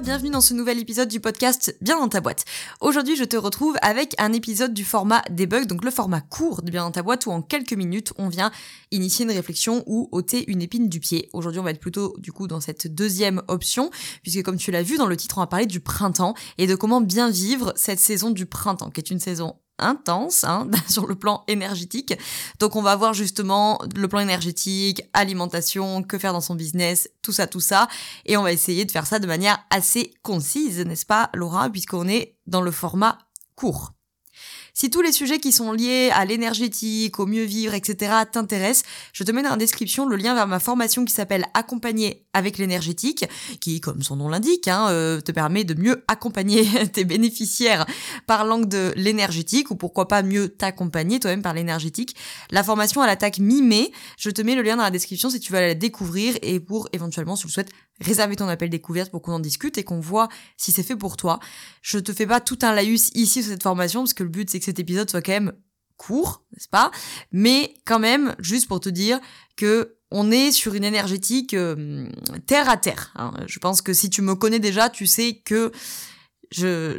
Bienvenue dans ce nouvel épisode du podcast Bien dans ta boîte. Aujourd'hui, je te retrouve avec un épisode du format debug, donc le format court de Bien dans ta boîte où en quelques minutes, on vient initier une réflexion ou ôter une épine du pied. Aujourd'hui, on va être plutôt du coup dans cette deuxième option, puisque comme tu l'as vu dans le titre, on va parler du printemps et de comment bien vivre cette saison du printemps, qui est une saison intense hein, sur le plan énergétique. Donc on va voir justement le plan énergétique, alimentation, que faire dans son business, tout ça, tout ça. Et on va essayer de faire ça de manière assez concise, n'est-ce pas Laura, puisqu'on est dans le format court. Si tous les sujets qui sont liés à l'énergétique, au mieux vivre, etc. t'intéressent, je te mets dans la description le lien vers ma formation qui s'appelle Accompagner avec l'énergétique, qui, comme son nom l'indique, hein, euh, te permet de mieux accompagner tes bénéficiaires par l'angle de l'énergétique, ou pourquoi pas mieux t'accompagner toi-même par l'énergétique. La formation, elle attaque mi-mai. Je te mets le lien dans la description si tu veux la découvrir et pour éventuellement, si tu le souhaites, réserver ton appel découverte pour qu'on en discute et qu'on voit si c'est fait pour toi. Je te fais pas tout un laïus ici sur cette formation parce que le but c'est que cet épisode soit quand même court, n'est-ce pas? Mais quand même, juste pour te dire que on est sur une énergétique euh, terre à terre. Hein. Je pense que si tu me connais déjà, tu sais que je,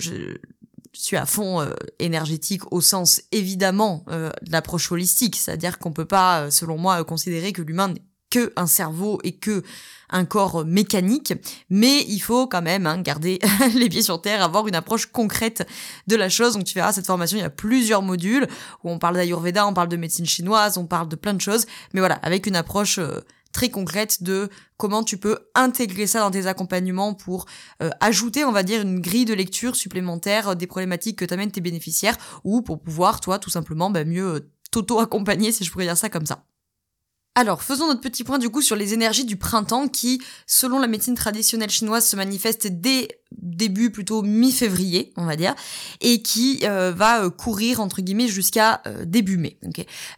suis à fond euh, énergétique au sens évidemment euh, de l'approche holistique, c'est-à-dire qu'on peut pas, selon moi, considérer que l'humain que un cerveau et que un corps mécanique, mais il faut quand même hein, garder les pieds sur terre, avoir une approche concrète de la chose. Donc tu verras, cette formation, il y a plusieurs modules où on parle d'Ayurveda, on parle de médecine chinoise, on parle de plein de choses, mais voilà, avec une approche euh, très concrète de comment tu peux intégrer ça dans tes accompagnements pour euh, ajouter, on va dire, une grille de lecture supplémentaire des problématiques que t'amènent tes bénéficiaires ou pour pouvoir, toi, tout simplement, bah, mieux euh, t'auto-accompagner, si je pourrais dire ça comme ça. Alors, faisons notre petit point du coup sur les énergies du printemps qui, selon la médecine traditionnelle chinoise, se manifestent dès début plutôt mi-février, on va dire, et qui euh, va euh, courir entre guillemets jusqu'à euh, début mai.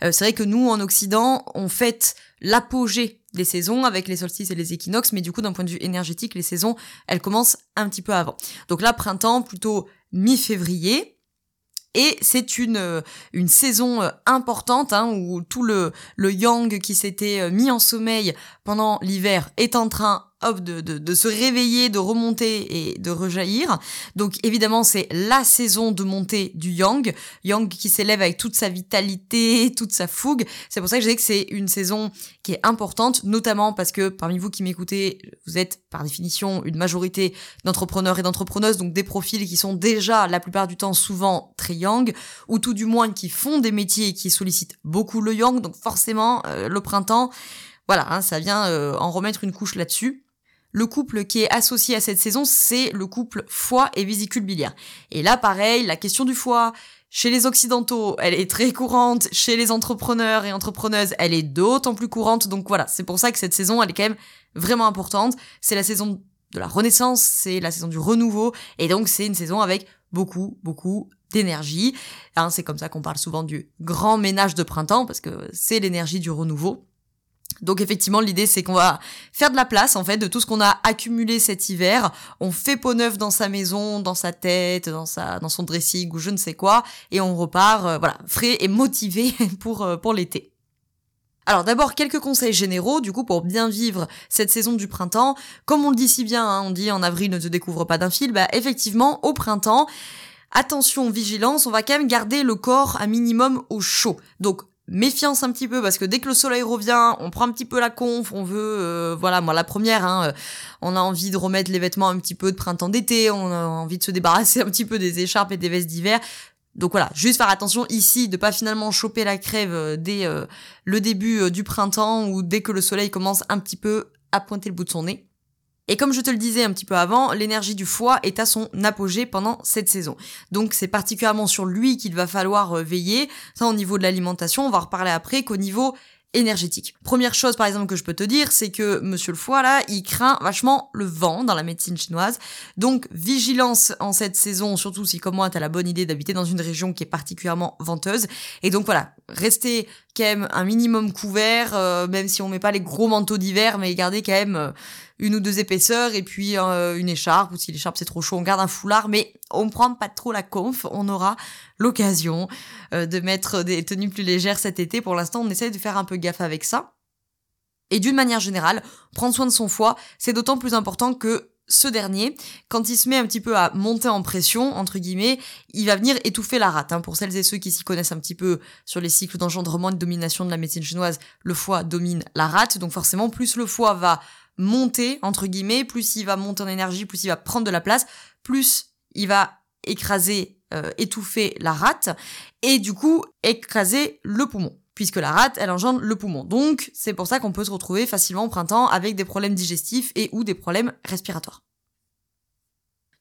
c'est vrai que nous en Occident, on fête l'apogée des saisons avec les solstices et les équinoxes, mais du coup d'un point de vue énergétique, les saisons, elles commencent un petit peu avant. Donc là, printemps plutôt mi-février, et c'est une, euh, une saison euh, importante hein, où tout le, le yang qui s'était euh, mis en sommeil pendant l'hiver est en train hop, de, de, de, se réveiller, de remonter et de rejaillir. Donc évidemment, c'est la saison de montée du Yang. Yang qui s'élève avec toute sa vitalité, toute sa fougue. C'est pour ça que je dis que c'est une saison qui est importante, notamment parce que parmi vous qui m'écoutez, vous êtes par définition une majorité d'entrepreneurs et d'entrepreneuses, donc des profils qui sont déjà la plupart du temps souvent très Yang, ou tout du moins qui font des métiers qui sollicitent beaucoup le Yang. Donc forcément, euh, le printemps, voilà, hein, ça vient euh, en remettre une couche là-dessus. Le couple qui est associé à cette saison, c'est le couple foie et vésicule biliaire. Et là, pareil, la question du foie, chez les occidentaux, elle est très courante. Chez les entrepreneurs et entrepreneuses, elle est d'autant plus courante. Donc voilà, c'est pour ça que cette saison, elle est quand même vraiment importante. C'est la saison de la renaissance, c'est la saison du renouveau. Et donc c'est une saison avec beaucoup, beaucoup d'énergie. Hein, c'est comme ça qu'on parle souvent du grand ménage de printemps, parce que c'est l'énergie du renouveau. Donc effectivement, l'idée c'est qu'on va faire de la place en fait de tout ce qu'on a accumulé cet hiver. On fait peau neuve dans sa maison, dans sa tête, dans sa dans son dressing ou je ne sais quoi et on repart euh, voilà, frais et motivé pour euh, pour l'été. Alors d'abord quelques conseils généraux du coup pour bien vivre cette saison du printemps. Comme on le dit si bien, hein, on dit en avril ne te découvre pas d'un fil, bah effectivement au printemps attention, vigilance, on va quand même garder le corps un minimum au chaud. Donc méfiance un petit peu parce que dès que le soleil revient, on prend un petit peu la conf, on veut, euh, voilà, moi la première, hein, euh, on a envie de remettre les vêtements un petit peu de printemps d'été, on a envie de se débarrasser un petit peu des écharpes et des vestes d'hiver. Donc voilà, juste faire attention ici de pas finalement choper la crève euh, dès le début du printemps ou dès que le soleil commence un petit peu à pointer le bout de son nez. Et comme je te le disais un petit peu avant, l'énergie du foie est à son apogée pendant cette saison. Donc c'est particulièrement sur lui qu'il va falloir euh, veiller. Ça au niveau de l'alimentation, on va reparler après qu'au niveau énergétique. Première chose par exemple que je peux te dire, c'est que monsieur le foie là, il craint vachement le vent dans la médecine chinoise. Donc vigilance en cette saison, surtout si comme moi tu as la bonne idée d'habiter dans une région qui est particulièrement venteuse. Et donc voilà, restez quand même un minimum couvert, euh, même si on met pas les gros manteaux d'hiver, mais garder quand même euh, une ou deux épaisseurs et puis euh, une écharpe, ou si l'écharpe c'est trop chaud, on garde un foulard, mais on prend pas trop la conf, on aura l'occasion de mettre des tenues plus légères cet été. Pour l'instant, on essaye de faire un peu gaffe avec ça. Et d'une manière générale, prendre soin de son foie, c'est d'autant plus important que ce dernier, quand il se met un petit peu à monter en pression, entre guillemets, il va venir étouffer la rate. Hein. Pour celles et ceux qui s'y connaissent un petit peu sur les cycles d'engendrement et de domination de la médecine chinoise, le foie domine la rate. Donc forcément, plus le foie va monter, entre guillemets, plus il va monter en énergie, plus il va prendre de la place, plus il va écraser, euh, étouffer la rate, et du coup écraser le poumon puisque la rate, elle engendre le poumon. Donc, c'est pour ça qu'on peut se retrouver facilement au printemps avec des problèmes digestifs et ou des problèmes respiratoires.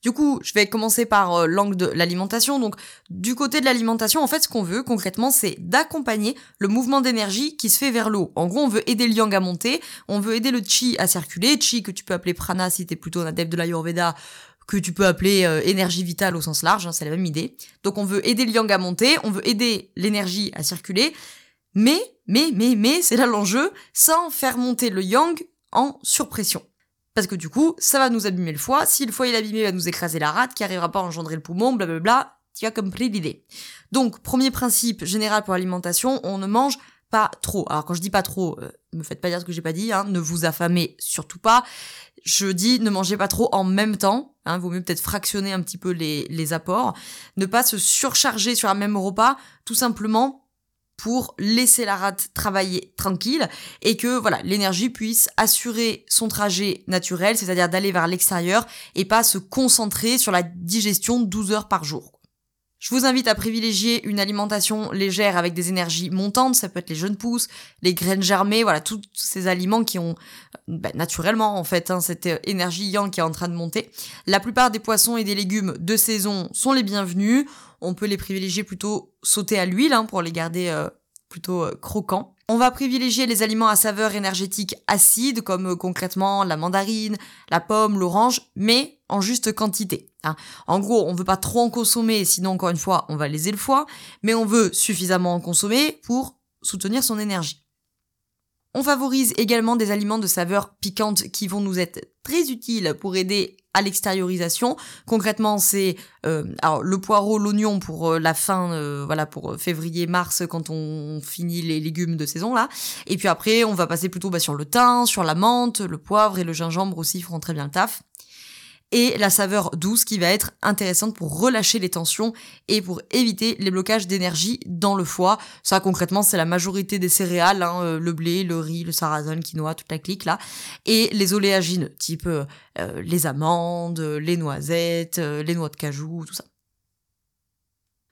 Du coup, je vais commencer par euh, l'angle de l'alimentation. Donc, du côté de l'alimentation, en fait, ce qu'on veut concrètement, c'est d'accompagner le mouvement d'énergie qui se fait vers l'eau. En gros, on veut aider le yang à monter, on veut aider le chi à circuler, chi que tu peux appeler prana si t'es plutôt un adepte de l'ayurveda, que tu peux appeler euh, énergie vitale au sens large, hein, c'est la même idée. Donc, on veut aider le yang à monter, on veut aider l'énergie à circuler, mais, mais, mais, mais, c'est là l'enjeu, sans faire monter le yang en surpression. Parce que du coup, ça va nous abîmer le foie. Si le foie est abîmé, il va nous écraser la rate, qui arrivera pas à engendrer le poumon, blablabla. Tu as compris l'idée. Donc, premier principe général pour l'alimentation, on ne mange pas trop. Alors quand je dis pas trop, euh, me faites pas dire ce que j'ai pas dit, hein, ne vous affamez surtout pas. Je dis ne mangez pas trop en même temps, hein, vaut mieux peut-être fractionner un petit peu les, les apports, ne pas se surcharger sur un même repas, tout simplement pour laisser la rate travailler tranquille et que voilà l'énergie puisse assurer son trajet naturel, c'est-à-dire d'aller vers l'extérieur et pas se concentrer sur la digestion 12 heures par jour. Je vous invite à privilégier une alimentation légère avec des énergies montantes, ça peut être les jeunes pousses, les graines germées, voilà, tous ces aliments qui ont ben, naturellement en fait hein, cette énergie yang qui est en train de monter. La plupart des poissons et des légumes de saison sont les bienvenus on peut les privilégier plutôt sauter à l'huile hein, pour les garder euh, plutôt euh, croquants. On va privilégier les aliments à saveur énergétique acide, comme euh, concrètement la mandarine, la pomme, l'orange, mais en juste quantité. Hein. En gros, on veut pas trop en consommer, sinon encore une fois, on va léser le foie, mais on veut suffisamment en consommer pour soutenir son énergie. On favorise également des aliments de saveur piquante qui vont nous être très utiles pour aider à l'extériorisation. Concrètement, c'est euh, le poireau, l'oignon pour euh, la fin, euh, voilà pour février-mars quand on finit les légumes de saison là. Et puis après, on va passer plutôt bah, sur le thym, sur la menthe, le poivre et le gingembre aussi feront très bien le taf et la saveur douce qui va être intéressante pour relâcher les tensions et pour éviter les blocages d'énergie dans le foie. Ça concrètement c'est la majorité des céréales, hein, euh, le blé, le riz, le sarrasin, le quinoa, toute la clique là, et les oléagineux type euh, euh, les amandes, les noisettes, les noix de cajou, tout ça.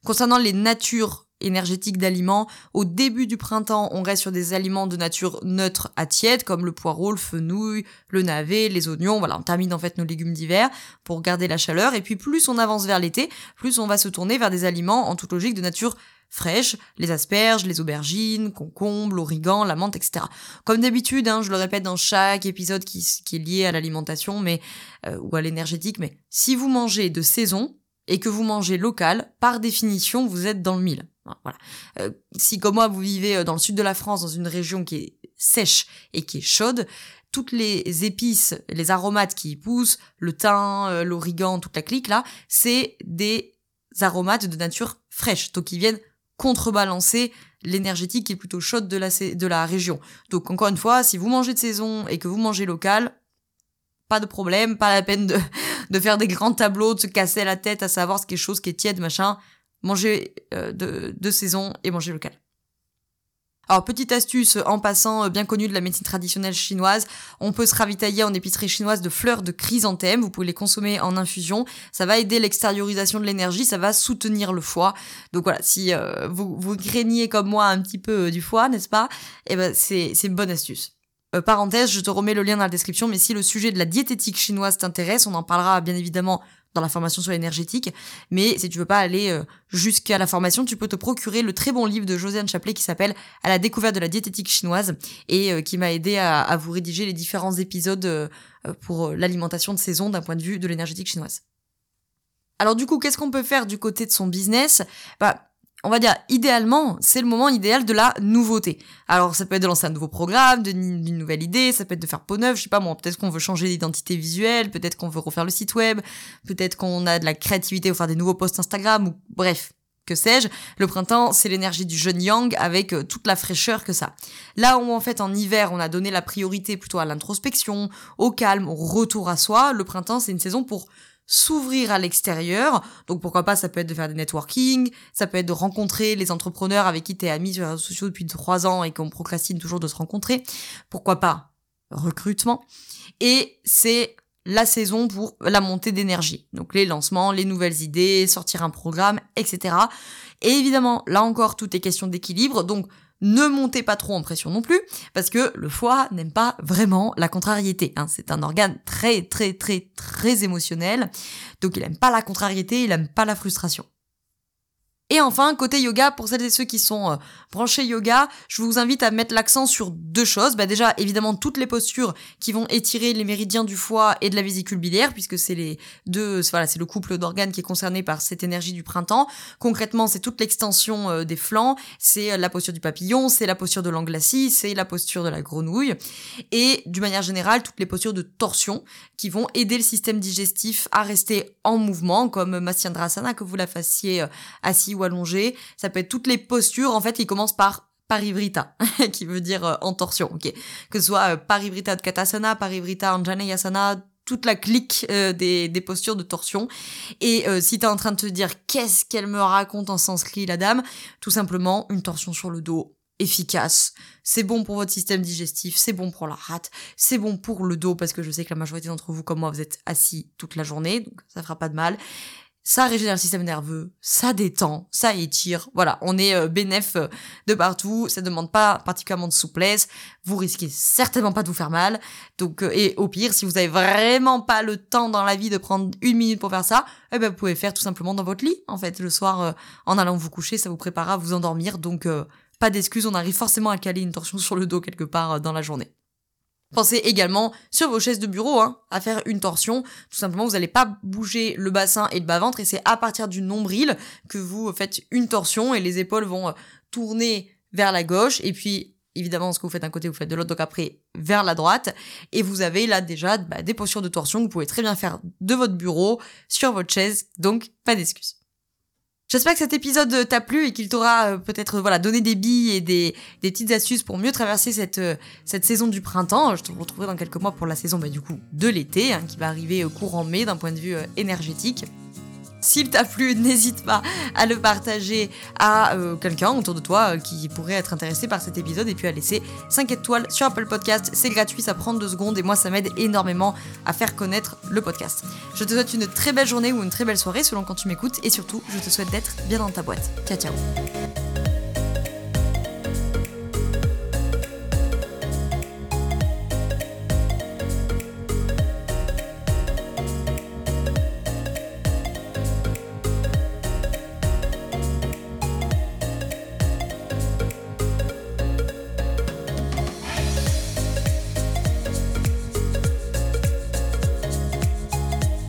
Concernant les natures énergétique d'aliments. Au début du printemps, on reste sur des aliments de nature neutre à tiède, comme le poireau, le fenouil, le navet, les oignons. Voilà, on termine en fait nos légumes d'hiver pour garder la chaleur. Et puis plus on avance vers l'été, plus on va se tourner vers des aliments en toute logique de nature fraîche, les asperges, les aubergines, concombres, l'origan, la menthe, etc. Comme d'habitude, hein, je le répète dans chaque épisode qui, est lié à l'alimentation mais euh, ou à l'énergétique, mais si vous mangez de saison et que vous mangez local, par définition, vous êtes dans le mille. Voilà. Euh, si comme moi vous vivez euh, dans le sud de la France, dans une région qui est sèche et qui est chaude, toutes les épices, les aromates qui y poussent, le thym, euh, l'origan, toute la clique là, c'est des aromates de nature fraîche, donc qui viennent contrebalancer l'énergétique qui est plutôt chaude de la, de la région. Donc encore une fois, si vous mangez de saison et que vous mangez local, pas de problème, pas la peine de, de faire des grands tableaux, de se casser la tête à savoir ce qui est chaud, qui est tiède, machin manger euh, de, de saison et manger local. Alors, petite astuce en passant euh, bien connue de la médecine traditionnelle chinoise, on peut se ravitailler en épicerie chinoise de fleurs de chrysanthème, vous pouvez les consommer en infusion, ça va aider l'extériorisation de l'énergie, ça va soutenir le foie. Donc voilà, si euh, vous, vous craignez comme moi un petit peu du foie, n'est-ce pas? Eh ben c'est une bonne astuce. Parenthèse, je te remets le lien dans la description, mais si le sujet de la diététique chinoise t'intéresse, on en parlera bien évidemment dans la formation sur l'énergétique. Mais si tu veux pas aller euh, jusqu'à la formation, tu peux te procurer le très bon livre de Josiane Chaplet qui s'appelle À la découverte de la diététique chinoise et euh, qui m'a aidé à, vous rédiger les différents épisodes euh, pour l'alimentation de saison d'un point de vue de l'énergétique chinoise. Alors du coup, qu'est-ce qu'on peut faire du côté de son business? Bah on va dire, idéalement, c'est le moment idéal de la nouveauté. Alors, ça peut être de lancer un nouveau programme, d'une nouvelle idée, ça peut être de faire peau neuve, je sais pas moi, peut-être qu'on veut changer d'identité visuelle, peut-être qu'on veut refaire le site web, peut-être qu'on a de la créativité ou faire des nouveaux posts Instagram, ou bref, que sais-je. Le printemps, c'est l'énergie du jeune yang avec euh, toute la fraîcheur que ça. Là où en fait en hiver, on a donné la priorité plutôt à l'introspection, au calme, au retour à soi, le printemps, c'est une saison pour s'ouvrir à l'extérieur. Donc pourquoi pas, ça peut être de faire des networking, ça peut être de rencontrer les entrepreneurs avec qui t'es ami sur les réseaux sociaux depuis trois ans et qu'on procrastine toujours de se rencontrer. Pourquoi pas recrutement. Et c'est la saison pour la montée d'énergie. Donc les lancements, les nouvelles idées, sortir un programme, etc. Et évidemment, là encore, tout est question d'équilibre. Donc ne montez pas trop en pression non plus, parce que le foie n'aime pas vraiment la contrariété. Hein. C'est un organe très très très très émotionnel, donc il aime pas la contrariété, il aime pas la frustration. Et enfin, côté yoga, pour celles et ceux qui sont euh, branchés yoga, je vous invite à mettre l'accent sur deux choses. Bah déjà, évidemment, toutes les postures qui vont étirer les méridiens du foie et de la vésicule biliaire, puisque c'est les deux, voilà, c'est le couple d'organes qui est concerné par cette énergie du printemps. Concrètement, c'est toute l'extension euh, des flancs, c'est euh, la posture du papillon, c'est la posture de l'anglacie, c'est la posture de la grenouille, et d'une manière générale, toutes les postures de torsion qui vont aider le système digestif à rester en mouvement, comme Matsyendrasana, que vous la fassiez assis allongé. Ça peut être toutes les postures, en fait, qui commencent par parivrita, qui veut dire euh, en torsion, ok. Que ce soit euh, parivrita de katasana, parivrita anjaneyasana, toute la clique euh, des, des, postures de torsion. Et si t'es en train de te dire qu'est-ce qu'elle me raconte en sanskrit, la dame, tout simplement une torsion sur le dos efficace. C'est bon pour votre système digestif, c'est bon pour la rate, c'est bon pour le dos parce que je sais que la majorité d'entre vous comme moi vous êtes assis toute la journée, donc ça fera pas de mal ça régénère le système nerveux, ça détend, ça étire. Voilà, on est euh, bénéf euh, de partout, ça demande pas particulièrement de souplesse, vous risquez certainement pas de vous faire mal. Donc euh, et au pire, si vous avez vraiment pas le temps dans la vie de prendre une minute pour faire ça, eh ben vous pouvez faire tout simplement dans votre lit en fait le soir en allant vous coucher, ça vous préparera à vous endormir. Donc pas d'excuses, on arrive forcément à caler une torsion sur le dos quelque part dans la journée. Pensez également sur vos chaises de bureau hein, à faire une torsion. Tout simplement, vous n'allez pas bouger le bassin et le bas-ventre et c'est à partir du nombril que vous faites une torsion et les épaules vont euh, tourner vers la gauche et puis évidemment ce que vous faites d'un côté vous faites de l'autre donc après vers la droite et vous avez là déjà bah, des postures de torsion que vous pouvez très bien faire de votre bureau sur votre chaise donc pas d'excuses. J'espère que cet épisode t'a plu et qu'il t'aura euh, peut-être voilà donné des billes et des, petites astuces pour mieux traverser cette, euh, saison du printemps. Je te retrouverai dans quelques mois pour la saison bah, de l'été hein, qui va arriver courant mai d'un point de vue euh, énergétique. S'il t'a plu, n'hésite pas à le partager à euh, quelqu'un autour de toi euh, qui pourrait être intéressé par cet épisode et puis à laisser 5 étoiles sur Apple Podcast. C'est gratuit, ça prend 2 secondes et moi ça m'aide énormément à faire connaître le podcast. Je te souhaite une très belle journée ou une très belle soirée selon quand tu m'écoutes et surtout je te souhaite d'être bien dans ta boîte. Ciao ciao